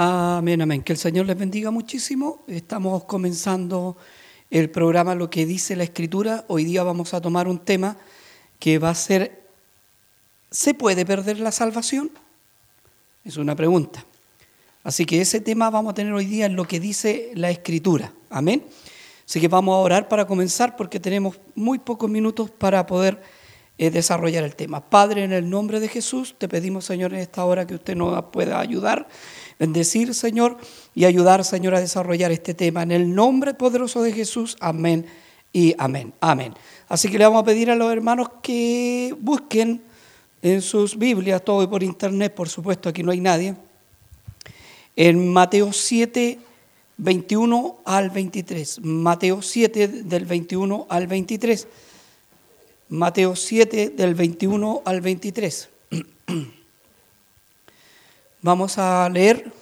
Amén, amén. Que el Señor les bendiga muchísimo. Estamos comenzando el programa Lo que dice la Escritura. Hoy día vamos a tomar un tema que va a ser, ¿se puede perder la salvación? Es una pregunta. Así que ese tema vamos a tener hoy día en lo que dice la Escritura. Amén. Así que vamos a orar para comenzar porque tenemos muy pocos minutos para poder eh, desarrollar el tema. Padre, en el nombre de Jesús, te pedimos, Señor, en esta hora que usted nos pueda ayudar, bendecir, Señor, y ayudar, Señor, a desarrollar este tema. En el nombre poderoso de Jesús, amén y amén. Amén. Así que le vamos a pedir a los hermanos que busquen en sus Biblias, todo por internet, por supuesto, aquí no hay nadie, en Mateo 7, 21 al 23. Mateo 7 del 21 al 23. Mateo 7 del 21 al 23. Vamos a leer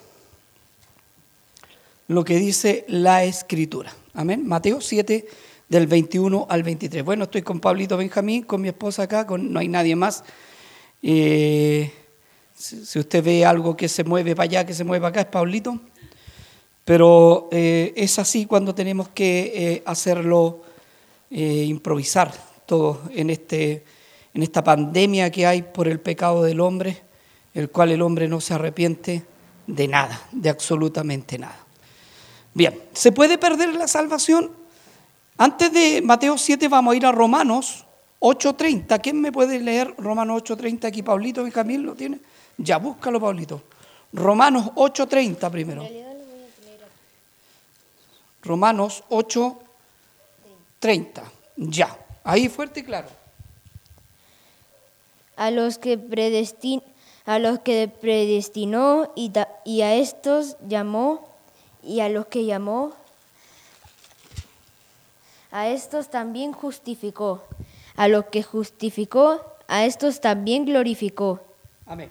lo que dice la escritura. Amén. Mateo 7 del 21 al 23. Bueno, estoy con Pablito Benjamín, con mi esposa acá, con, no hay nadie más. Eh, si, usted ve algo que se mueve para allá, que se mueve acá, es Pablito. Pero eh, es así cuando tenemos que eh, hacerlo improvisar en, este, en esta pandemia que hay por el pecado del hombre, el cual el hombre no se arrepiente de nada, de absolutamente nada. Bien, ¿se puede perder la salvación? Antes de Mateo 7 vamos a ir a Romanos 8.30. ¿Quién me puede leer Romanos 8.30 aquí? Pablito Benjamín lo tiene. Ya, búscalo, Pablito. Romanos 8.30 primero. Romanos 8.30. Ya. Ahí fuerte y claro. A los que, predestin, a los que predestinó y, y a estos llamó, y a los que llamó, a estos también justificó. A los que justificó, a estos también glorificó. Amén.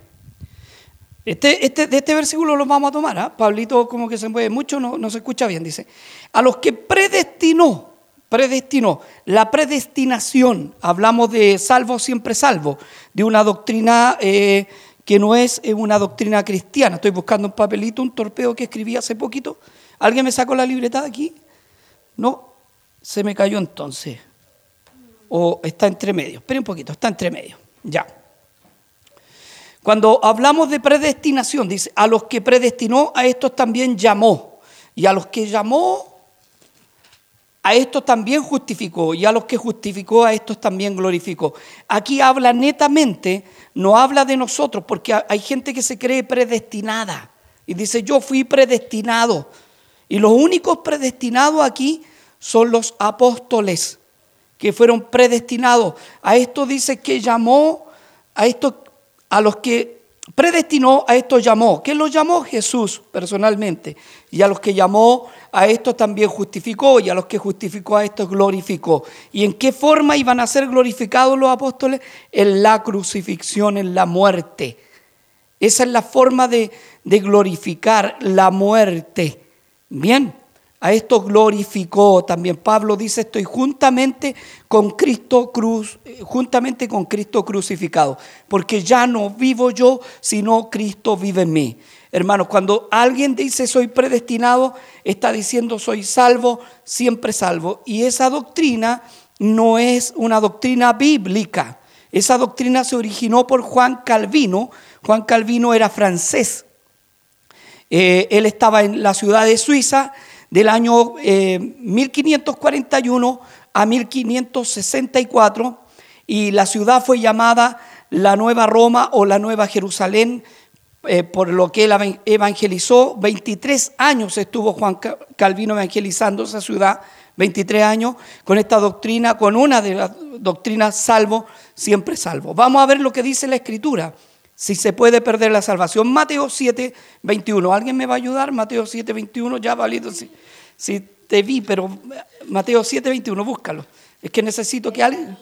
Este, este, de este versículo lo vamos a tomar. ¿ah? Pablito como que se mueve mucho, no, no se escucha bien. Dice, a los que predestinó, predestinó. La predestinación, hablamos de salvo siempre salvo, de una doctrina eh, que no es una doctrina cristiana. Estoy buscando un papelito, un torpeo que escribí hace poquito. ¿Alguien me sacó la libreta de aquí? No, se me cayó entonces. O está entre medio. Espera un poquito, está entre medio. Ya. Cuando hablamos de predestinación, dice, a los que predestinó, a estos también llamó. Y a los que llamó, a estos también justificó y a los que justificó a estos también glorificó. Aquí habla netamente, no habla de nosotros, porque hay gente que se cree predestinada y dice yo fui predestinado. Y los únicos predestinados aquí son los apóstoles que fueron predestinados. A esto dice que llamó, a estos, a los que predestinó, a estos llamó. ¿Quién los llamó? Jesús personalmente. Y a los que llamó, a estos también justificó y a los que justificó a estos glorificó. ¿Y en qué forma iban a ser glorificados los apóstoles? En la crucifixión, en la muerte. Esa es la forma de, glorificar la muerte. Bien, a estos glorificó también. Pablo dice, estoy juntamente con Cristo cruz, juntamente con Cristo crucificado, porque ya no vivo yo, sino Cristo vive en mí. Hermanos, cuando alguien dice soy predestinado, está diciendo soy salvo, siempre salvo. Y esa doctrina no es una doctrina bíblica. Esa doctrina se originó por Juan Calvino. Juan Calvino era francés. Eh, él estaba en la ciudad de Suiza del año 1541 eh, a 1564 y la ciudad fue llamada la Nueva Roma o la Nueva Jerusalén eh, por lo que él evangelizó. 23 años estuvo Juan Calvino evangelizando esa ciudad, 23 años, con esta doctrina, con una de las doctrinas salvo, siempre salvo. Vamos a ver lo que dice la Escritura, si se puede perder la salvación. Mateo 7, 21. ¿Alguien me va a ayudar? Mateo 7, 21, ya valido. Si, si te vi, pero Mateo 7, 21, búscalo. Es que necesito que alguien...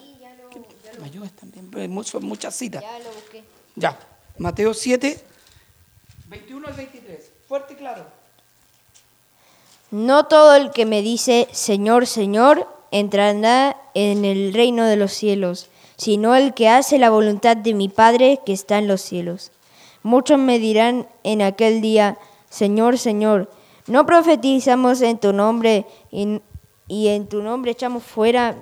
me ayudes también, son muchas citas. Ya lo busqué. Ya, Mateo 7, 21 al 23. Fuerte y claro. No todo el que me dice Señor, Señor, entrará en el reino de los cielos, sino el que hace la voluntad de mi Padre que está en los cielos. Muchos me dirán en aquel día, Señor, Señor, ¿no profetizamos en tu nombre y, y en tu nombre echamos fuera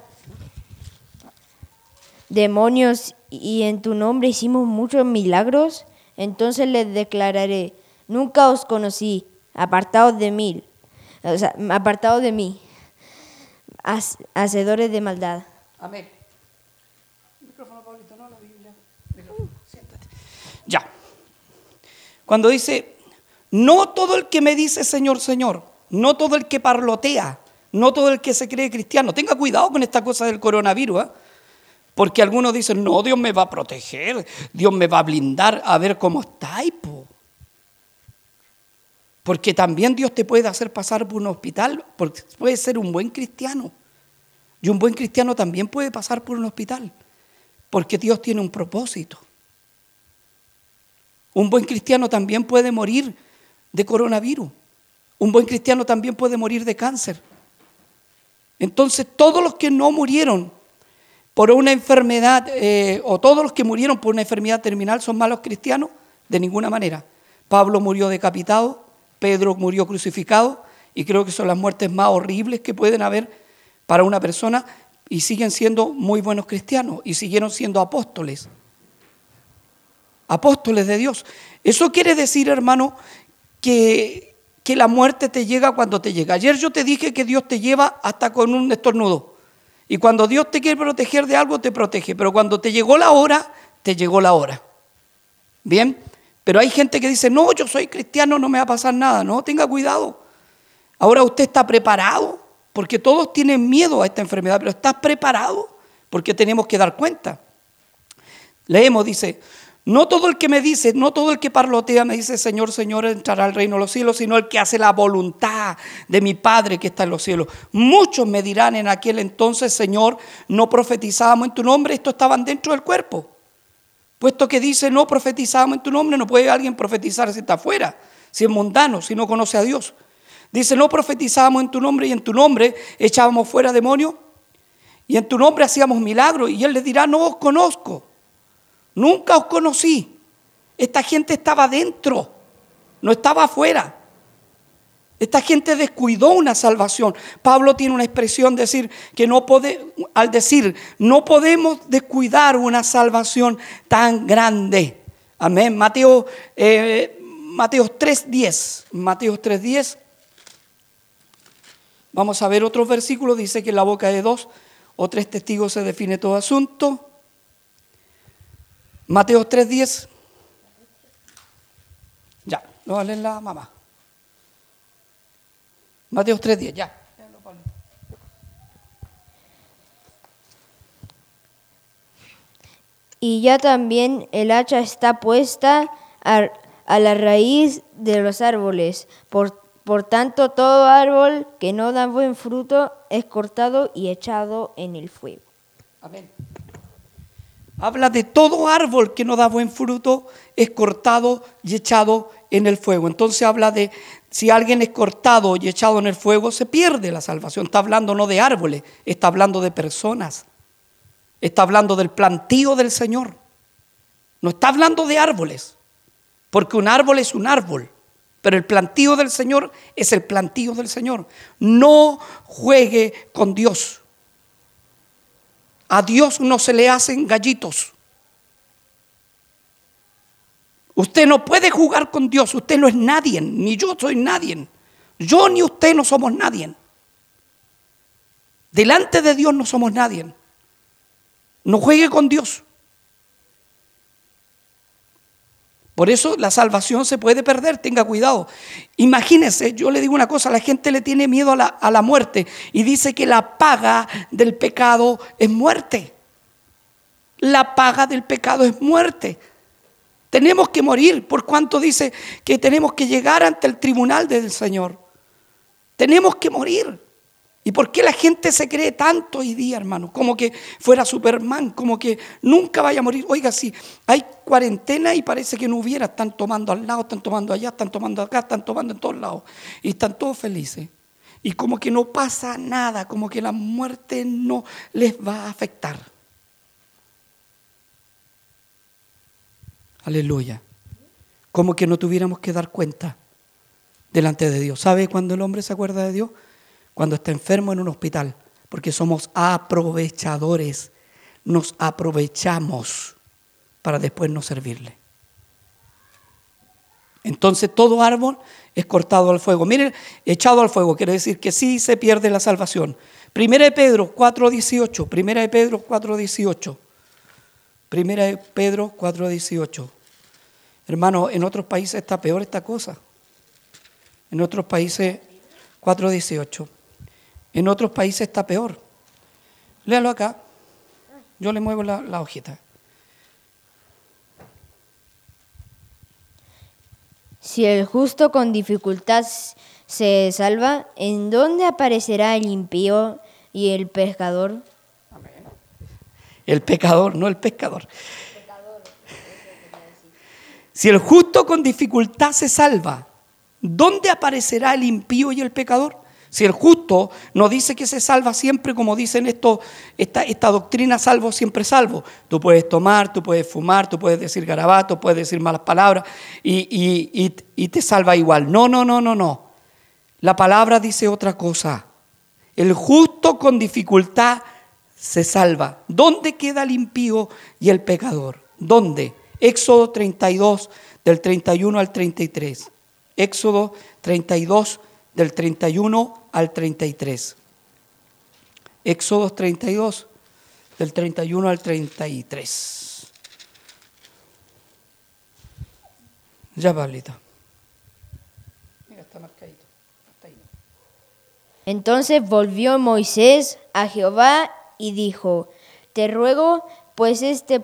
demonios y en tu nombre hicimos muchos milagros? Entonces les declararé, nunca os conocí, apartados de mí, o sea, apartados de mí, hac- hacedores de maldad. Amén. Micrófono, no la Biblia. Ya. Cuando dice, no todo el que me dice Señor, Señor, no todo el que parlotea, no todo el que se cree cristiano. Tenga cuidado con esta cosa del coronavirus, ¿ah? Porque algunos dicen, no, Dios me va a proteger, Dios me va a blindar, a ver cómo está, po. Porque también Dios te puede hacer pasar por un hospital, porque puede ser un buen cristiano. Y un buen cristiano también puede pasar por un hospital, porque Dios tiene un propósito. Un buen cristiano también puede morir de coronavirus. Un buen cristiano también puede morir de cáncer. Entonces, todos los que no murieron por una enfermedad, eh, o todos los que murieron por una enfermedad terminal son malos cristianos, de ninguna manera. Pablo murió decapitado, Pedro murió crucificado, y creo que son las muertes más horribles que pueden haber para una persona, y siguen siendo muy buenos cristianos, y siguieron siendo apóstoles apóstoles de Dios. Eso quiere decir, hermano, que, que la muerte te llega cuando te llega. Ayer yo te dije que Dios te lleva hasta con un estornudo. Y cuando Dios te quiere proteger de algo, te protege. Pero cuando te llegó la hora, te llegó la hora. Bien, pero hay gente que dice, no, yo soy cristiano, no me va a pasar nada. No, tenga cuidado. Ahora usted está preparado, porque todos tienen miedo a esta enfermedad, pero ¿estás preparado? Porque tenemos que dar cuenta. Leemos, dice, no todo el que me dice, no todo el que parlotea me dice, Señor, Señor, entrará al reino de los cielos, sino el que hace la voluntad de mi Padre que está en los cielos. Muchos me dirán en aquel entonces, Señor, no profetizábamos en tu nombre, estos estaban dentro del cuerpo. Puesto que dice, no profetizábamos en tu nombre, no puede alguien profetizar si está afuera, si es mundano, si no conoce a Dios. Dice, no profetizábamos en tu nombre y en tu nombre echábamos fuera demonios y en tu nombre hacíamos milagros. Y él les dirá, no os conozco. Nunca os conocí. Esta gente estaba dentro, no estaba afuera. Esta gente descuidó una salvación. Pablo tiene una expresión decir que no pode, al decir no podemos descuidar una salvación tan grande. Amén. Mateo, eh, Mateo 3.10. Mateo 3.10. Vamos a ver otros versículos. Dice que en la boca de dos o tres testigos se define todo asunto. Mateo 3.10. Ya, lo va a leer la mamá. Mateo 3.10, ya. Y ya también el hacha está puesta a, a la raíz de los árboles. Por, por tanto, todo árbol que no da buen fruto es cortado y echado en el fuego. Amén. Habla de todo árbol que no da buen fruto, es cortado y echado en el fuego. Entonces habla de si alguien es cortado y echado en el fuego, se pierde la salvación. Está hablando no de árboles, está hablando de personas. Está hablando del plantío del Señor. No está hablando de árboles, porque un árbol es un árbol, pero el plantío del Señor es el plantío del Señor. No juegue con Dios. A Dios no se le hacen gallitos. Usted no puede jugar con Dios, usted no es nadie, ni yo soy nadie. Yo ni usted no somos nadie. Delante de Dios no somos nadie. No juegue con Dios. Por eso la salvación se puede perder, tenga cuidado. Imagínense, yo le digo una cosa, la gente le tiene miedo a la, a la muerte y dice que la paga del pecado es muerte. La paga del pecado es muerte. Tenemos que morir, por cuanto dice que tenemos que llegar ante el tribunal del Señor. Tenemos que morir. ¿Y por qué la gente se cree tanto hoy día, hermano? Como que fuera Superman, como que nunca vaya a morir. Oiga, si hay cuarentena y parece que no hubiera, están tomando al lado, están tomando allá, están tomando acá, están tomando en todos lados. Y están todos felices. Y como que no pasa nada, como que la muerte no les va a afectar. Aleluya. Como que no tuviéramos que dar cuenta delante de Dios. ¿Sabe cuándo el hombre se acuerda de Dios? Cuando está enfermo en un hospital, porque somos aprovechadores, nos aprovechamos para después no servirle. Entonces todo árbol es cortado al fuego. Miren, echado al fuego quiere decir que sí se pierde la salvación. Primera de Pedro 4.18. Primera de Pedro 4.18. Primera de Pedro 4.18. Hermano, en otros países está peor esta cosa. En otros países 4.18. En otros países está peor. Léalo acá. Yo le muevo la, la hojita. Si el justo con dificultad se salva, ¿en dónde aparecerá el impío y el pescador? El pecador, no el pescador. Si el justo con dificultad se salva, ¿dónde aparecerá el impío y el pecador? Si el justo no dice que se salva siempre, como dicen esto, esta, esta doctrina salvo, siempre salvo. Tú puedes tomar, tú puedes fumar, tú puedes decir garabatos, puedes decir malas palabras y, y te salva igual. No, no, no, no, no. La palabra dice otra cosa. El justo con dificultad se salva. ¿Dónde queda el impío y el pecador? ¿Dónde? Éxodo 32, del 31 al 33. Éxodo 32, del 31 al 33. Éxodo 32, del 31 al 33. Ya, Pablito. Mira, está marcadito. Está ahí. Entonces volvió Moisés a Jehová y dijo, te ruego, pues este,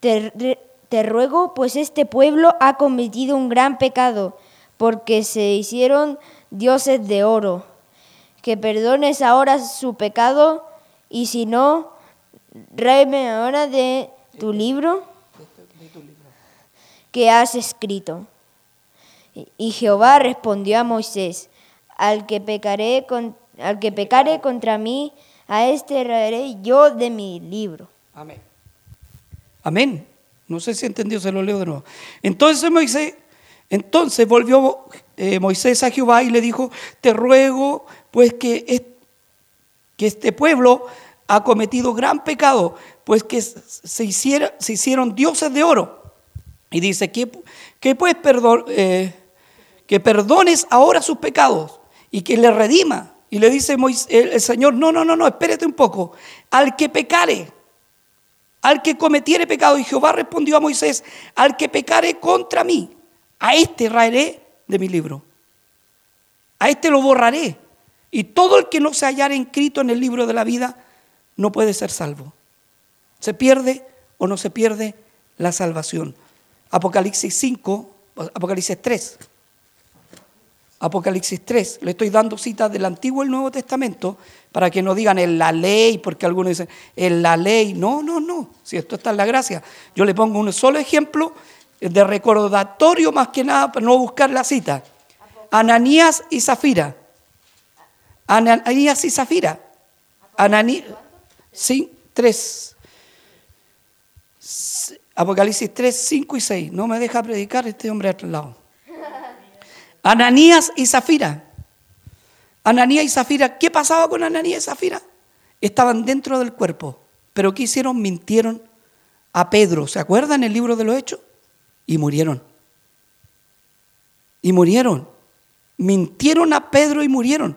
te, te ruego, pues este pueblo ha cometido un gran pecado, porque se hicieron dioses de oro, que perdones ahora su pecado, y si no, ráeme ahora de tu libro que has escrito. Y Jehová respondió a Moisés, al que al que pecare contra mí, a este raeré yo de mi libro. Amén. Amén. No sé si entendió, se lo leo de nuevo. Entonces Moisés, entonces volvió eh, Moisés a Jehová y le dijo, te ruego pues que, este pueblo ha cometido gran pecado, pues que se, hiciera, se hicieron dioses de oro. Y dice que, que pues eh, que perdones ahora sus pecados y que le redima. Y le dice el Señor, no, no, no, no, espérate un poco. Al que pecare, al que cometiere pecado. Y Jehová respondió a Moisés, al que pecare contra mí, a este raeré de mi libro. A este lo borraré. Y todo el que no se hallara inscrito en el libro de la vida no puede ser salvo. Se pierde o no se pierde la salvación. Apocalipsis 5, Apocalipsis 3. Apocalipsis 3. Le estoy dando citas del Antiguo y el Nuevo Testamento para que no digan en la ley, porque algunos dicen en la ley. No, no, no. Si esto está en la gracia. Yo le pongo un solo ejemplo de recordatorio más que nada para no buscar la cita. Ananías y Zafira. Ananías y Zafira. Ananías. Sí, 3. Apocalipsis 3, 5 y 6. No me deja predicar este hombre al lado. Ananías y Zafira. Ananías y Zafira, ¿qué pasaba con Ananías y Zafira? Estaban dentro del cuerpo, pero ¿qué hicieron? Mintieron a Pedro. ¿Se acuerdan el libro de los Hechos? Y murieron. Y murieron. Mintieron a Pedro y murieron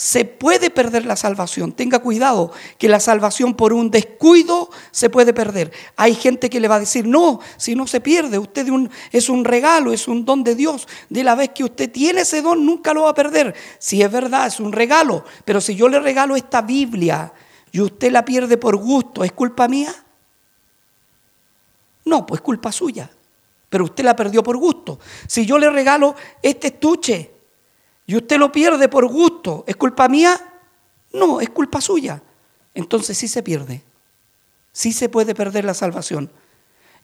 se puede perder la salvación. Tenga cuidado que la salvación por un descuido se puede perder. Hay gente que le va a decir, no, si no se pierde, usted es un regalo, es un don de Dios. De la vez que usted tiene ese don, nunca lo va a perder. Si es verdad, es un regalo. Pero si yo le regalo esta Biblia y usted la pierde por gusto, ¿es culpa mía? No, pues culpa suya. Pero usted la perdió por gusto. Si yo le regalo este estuche, y usted lo pierde por gusto, ¿es culpa mía? No, es culpa suya. Entonces sí se pierde. Sí se puede perder la salvación.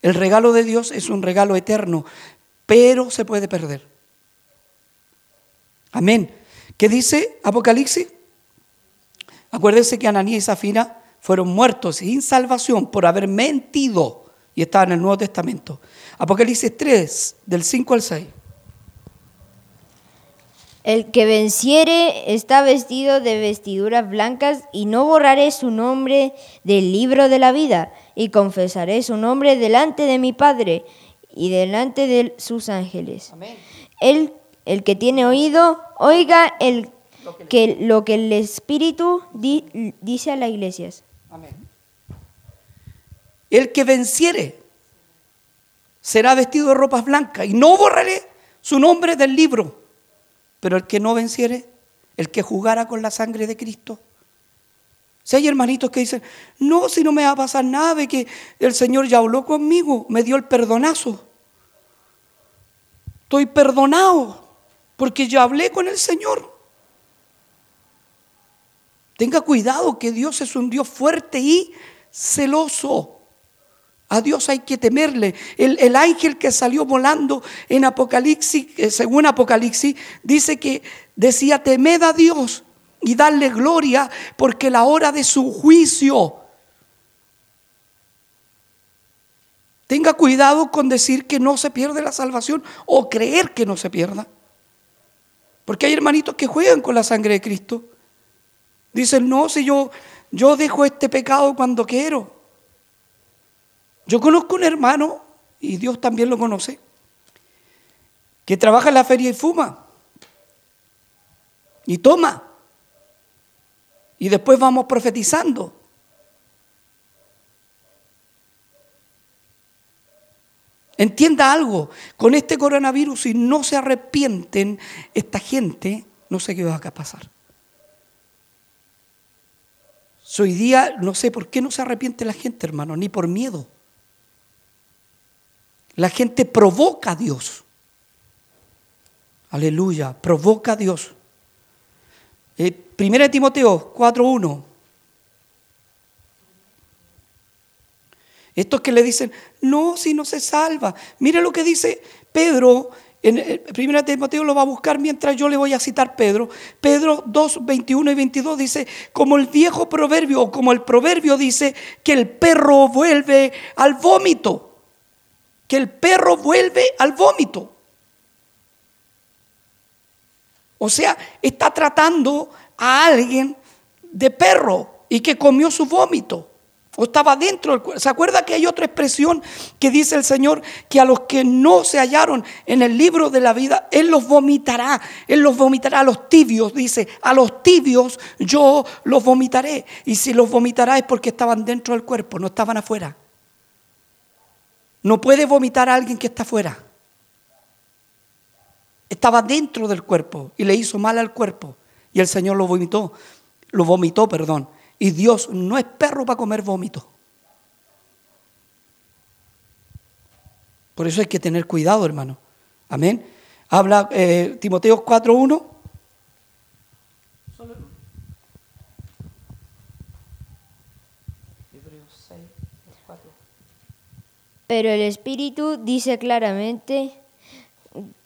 El regalo de Dios es un regalo eterno, pero se puede perder. Amén. ¿Qué dice Apocalipsis? Acuérdense que Ananías y Zafira fueron muertos sin salvación por haber mentido y estaba en el Nuevo Testamento. Apocalipsis 3, del 5 al 6. El que venciere está vestido de vestiduras blancas y no borraré su nombre del libro de la vida y confesaré su nombre delante de mi Padre y delante de sus ángeles. El, el que tiene oído, oiga el, que, lo que el Espíritu di- dice a las iglesias. El que venciere será vestido de ropas blancas y no borraré su nombre del libro. Pero el que no venciere, el que jugara con la sangre de Cristo. Si hay hermanitos que dicen, no, si no me va a pasar nada, de que el Señor ya habló conmigo, me dio el perdonazo. Estoy perdonado porque yo hablé con el Señor. Tenga cuidado que Dios es un Dios fuerte y celoso. A Dios hay que temerle. El, el ángel que salió volando en Apocalipsis, eh, según Apocalipsis, dice que decía, temed a Dios y darle gloria porque la hora de su juicio. Tenga cuidado con decir que no se pierde la salvación o creer que no se pierda. Porque hay hermanitos que juegan con la sangre de Cristo. Dicen, no, si yo, yo dejo este pecado cuando quiero. Yo conozco un hermano, y Dios también lo conoce, que trabaja en la feria y fuma. Y toma. Y después vamos profetizando. Entienda algo, con este coronavirus, si no se arrepienten esta gente, no sé qué va a pasar. Hoy día, no sé por qué no se arrepiente la gente, hermano, ni por miedo. La gente provoca a Dios. Aleluya, provoca a Dios. Eh, Primera de Timoteo 4.1. Estos que le dicen, no, si no se salva. Mire lo que dice Pedro, en eh, Primera de Timoteo lo va a buscar mientras yo le voy a citar Pedro. Pedro 2, 21 y 22 dice, como el viejo proverbio, o como el proverbio dice, que el perro vuelve al vómito. Que el perro vuelve al vómito. O sea, está tratando a alguien de perro y que comió su vómito. O estaba dentro del cuerpo. ¿Se acuerda que hay otra expresión que dice el Señor que a los que no se hallaron en el libro de la vida, Él los vomitará. Él los vomitará a los tibios. Dice, a los tibios yo los vomitaré. Y si los vomitará es porque estaban dentro del cuerpo, no estaban afuera. No puede vomitar a alguien que está afuera. Estaba dentro del cuerpo y le hizo mal al cuerpo. Y el Señor lo vomitó. Lo vomitó, perdón. Y Dios no es perro para comer vómito. Por eso hay que tener cuidado, hermano. Amén. Habla eh, Timoteo 4.1. Pero el Espíritu dice claramente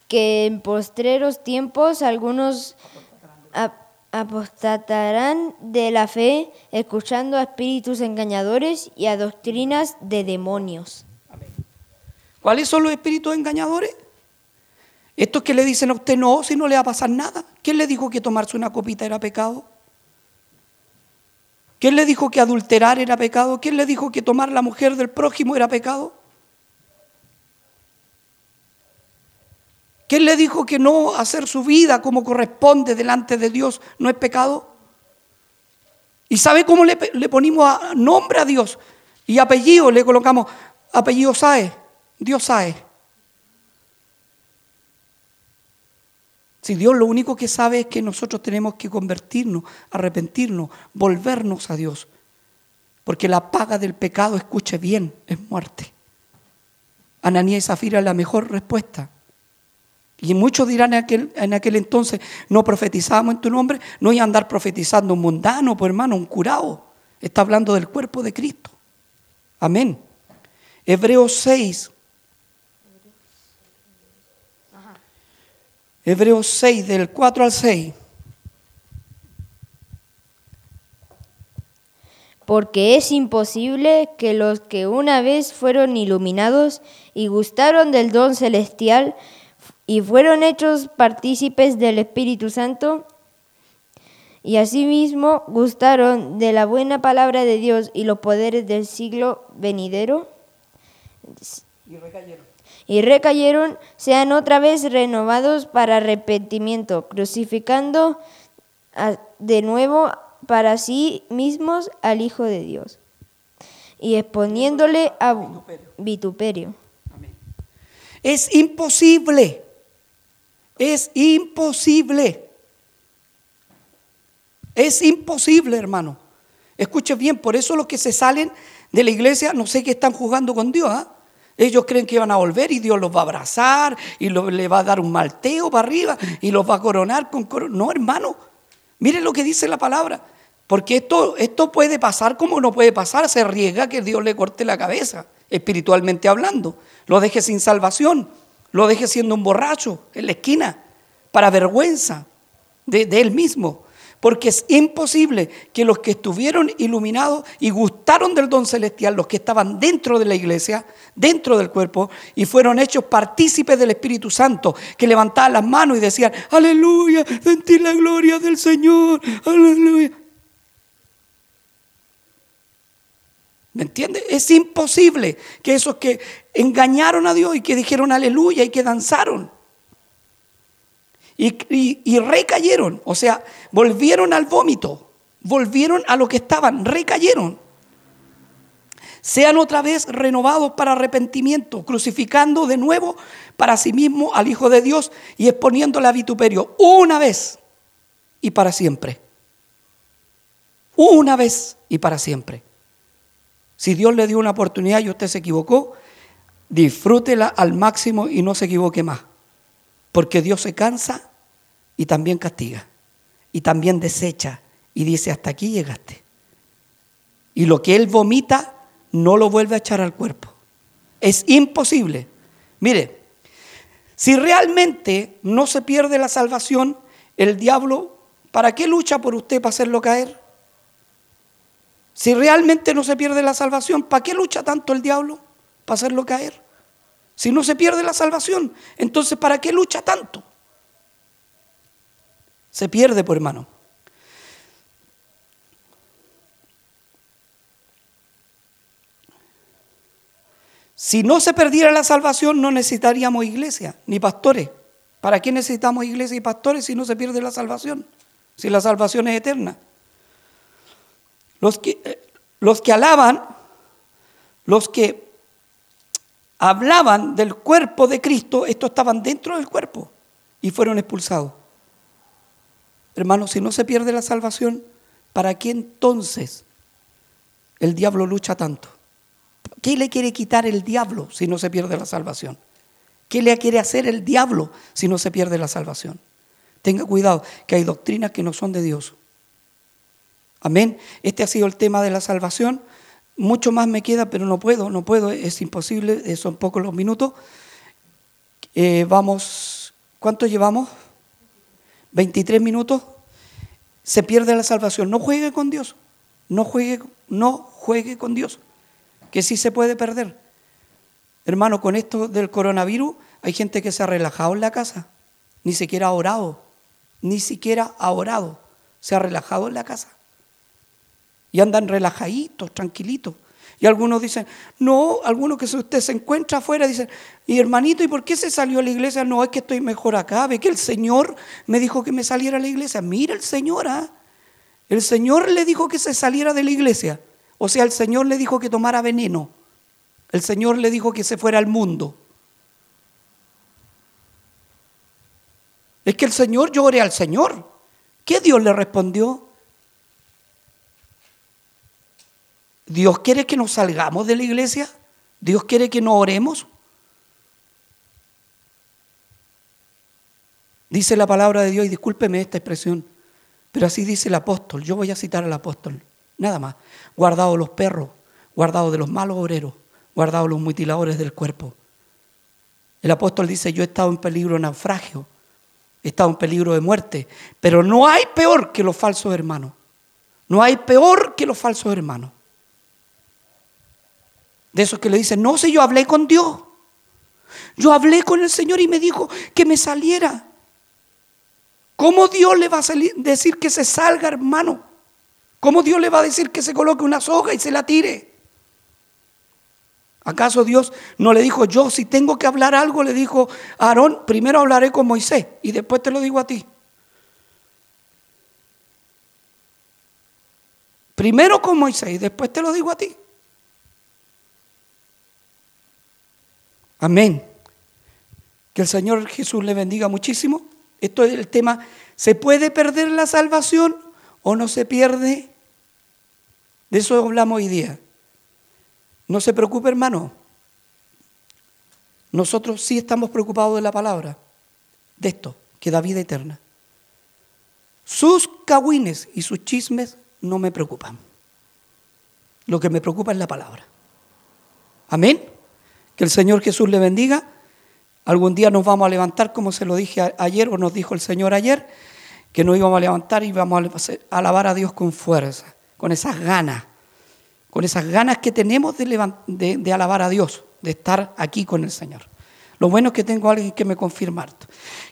que en postreros tiempos algunos ap- apostatarán de la fe, escuchando a espíritus engañadores y a doctrinas de demonios. ¿Cuáles son los espíritus engañadores? Estos que le dicen a usted no, si no le va a pasar nada. ¿Quién le dijo que tomarse una copita era pecado? ¿Quién le dijo que adulterar era pecado? ¿Quién le dijo que tomar la mujer del prójimo era pecado? ¿Quién le dijo que no hacer su vida como corresponde delante de Dios no es pecado? ¿Y sabe cómo le, ponimos a- nombre a Dios? Y apellido, le colocamos apellido Sae, Dios Sae. Si Dios lo único que sabe es que nosotros tenemos que convertirnos, arrepentirnos, volvernos a Dios. Porque la paga del pecado, escuche bien, es muerte. Ananías y Zafira es la mejor respuesta. Y muchos dirán en aquel, en aquel entonces, no profetizamos en tu nombre, no iba a andar profetizando un mundano, pues hermano, un curado. Está hablando del cuerpo de Cristo. Amén. Hebreos 6. Hebreos 6, del 4 al 6. Porque es imposible que los que una vez fueron iluminados y gustaron del don celestial y fueron hechos partícipes del Espíritu Santo y asimismo gustaron de la buena palabra de Dios y los poderes del siglo venidero Y recayeron. y recayeron, sean otra vez renovados para arrepentimiento, crucificando de nuevo para sí mismos al Hijo de Dios y exponiéndole a vituperio. Es imposible. Es imposible. Es imposible, hermano. Escuche bien, por eso los que se salen de la iglesia, no sé qué están jugando con Dios. ¿ah? Ellos creen que van a volver y Dios los va a abrazar y le va a dar un malteo para arriba y los va a coronar con corona. No, hermano. Miren lo que dice la palabra. Porque esto, esto puede pasar como no puede pasar. Se arriesga que Dios le corte la cabeza, espiritualmente hablando. Lo deje sin salvación. Lo deje siendo un borracho en la esquina, para vergüenza de, él mismo. Porque es imposible que los que estuvieron iluminados y gustaron del don celestial, los que estaban dentro de la iglesia, dentro del cuerpo, y fueron hechos partícipes del Espíritu Santo, que levantaban las manos y decían, aleluya, sentir la gloria del Señor, aleluya. ¿Me entiende? Es imposible que esos que engañaron a Dios y que dijeron aleluya y que danzaron y recayeron, o sea, volvieron al vómito, volvieron a lo que estaban, recayeron. Sean otra vez renovados para arrepentimiento, crucificando de nuevo para sí mismo al Hijo de Dios y exponiéndole a vituperio una vez y para siempre. Una vez y para siempre. Si Dios le dio una oportunidad y usted se equivocó, disfrútela al máximo y no se equivoque más. Porque Dios se cansa y también castiga. Y también desecha y dice, hasta aquí llegaste. Y lo que Él vomita no lo vuelve a echar al cuerpo. Es imposible. Mire, si realmente no se pierde la salvación, el diablo, ¿para qué lucha por usted para hacerlo caer? Si realmente no se pierde la salvación, ¿para qué lucha tanto el diablo? ¿Para hacerlo caer? Si no se pierde la salvación, entonces ¿para qué lucha tanto? Se pierde, por hermano. Si no se perdiera la salvación, no necesitaríamos iglesia ni pastores. ¿Para qué necesitamos iglesia y pastores si no se pierde la salvación? Si la salvación es eterna. Los que, eh, los que alaban, los que hablaban del cuerpo de Cristo, estos estaban dentro del cuerpo y fueron expulsados. Hermanos, si no se pierde la salvación, ¿para qué entonces el diablo lucha tanto? ¿Qué le quiere quitar el diablo si no se pierde la salvación? ¿Qué le quiere hacer el diablo si no se pierde la salvación? Tenga cuidado, que hay doctrinas que no son de Dios. Amén. Este ha sido el tema de la salvación. Mucho más me queda, pero no puedo, no puedo, es imposible, eh, son pocos los minutos. Eh, vamos, ¿cuánto llevamos? 23 minutos. Se pierde la salvación. No juegue con Dios. No juegue, no juegue con Dios. Que sí se puede perder. Hermano, con esto del coronavirus, hay gente que se ha relajado en la casa. Ni siquiera ha orado. Ni siquiera ha orado. Se ha relajado en la casa. Y andan relajaditos, tranquilitos. Y algunos dicen, no, algunos que usted se encuentra afuera dicen, y hermanito, ¿y por qué se salió a la iglesia? No, es que estoy mejor acá, ve que el Señor me dijo que me saliera a la iglesia. Mira el Señor, ¿ah? El Señor le dijo que se saliera de la iglesia. O sea, el Señor le dijo que tomara veneno. El Señor le dijo que se fuera al mundo. Es que el Señor llore al Señor. ¿Qué Dios le respondió? Dios quiere que nos salgamos de la iglesia. Dios quiere que no oremos. Dice la palabra de Dios, y discúlpeme esta expresión, pero así dice el apóstol. Yo voy a citar al apóstol, nada más. Guardado los perros, guardado de los malos obreros, guardado los mutiladores del cuerpo. El apóstol dice, yo he estado en peligro de naufragio, he estado en peligro de muerte, pero no hay peor que los falsos hermanos. No hay peor que los falsos hermanos. De esos que le dicen, no, si yo hablé con Dios. Yo hablé con el Señor y me dijo que me saliera. ¿Cómo Dios le va a decir que se salga, hermano? ¿Cómo Dios le va a decir que se coloque una soga y se la tire? ¿Acaso Dios no le dijo, yo si tengo que hablar algo, le dijo a Aarón, primero hablaré con Moisés y después te lo digo a ti? Primero con Moisés y después te lo digo a ti. Amén. Que el Señor Jesús le bendiga muchísimo. Esto es el tema. ¿Se puede perder la salvación o no se pierde? De eso hablamos hoy día. No se preocupe, hermano. Nosotros sí estamos preocupados de la palabra, de esto, que da vida eterna. Sus cagüines y sus chismes no me preocupan. Lo que me preocupa es la palabra. Amén. Que el Señor Jesús le bendiga. Algún día nos vamos a levantar, como se lo dije ayer, o nos dijo el Señor ayer, que nos íbamos a levantar y vamos a alabar a Dios con fuerza, con esas ganas, con esas ganas que tenemos de, de, alabar a Dios, de estar aquí con el Señor. Lo bueno es que tengo a alguien que me confirma.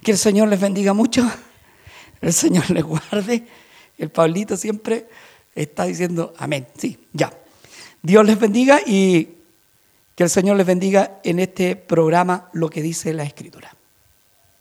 Que el Señor les bendiga mucho, el Señor les guarde. El Pablito siempre está diciendo amén. Sí, ya. Dios les bendiga y que el Señor les bendiga en este programa lo que dice la Escritura.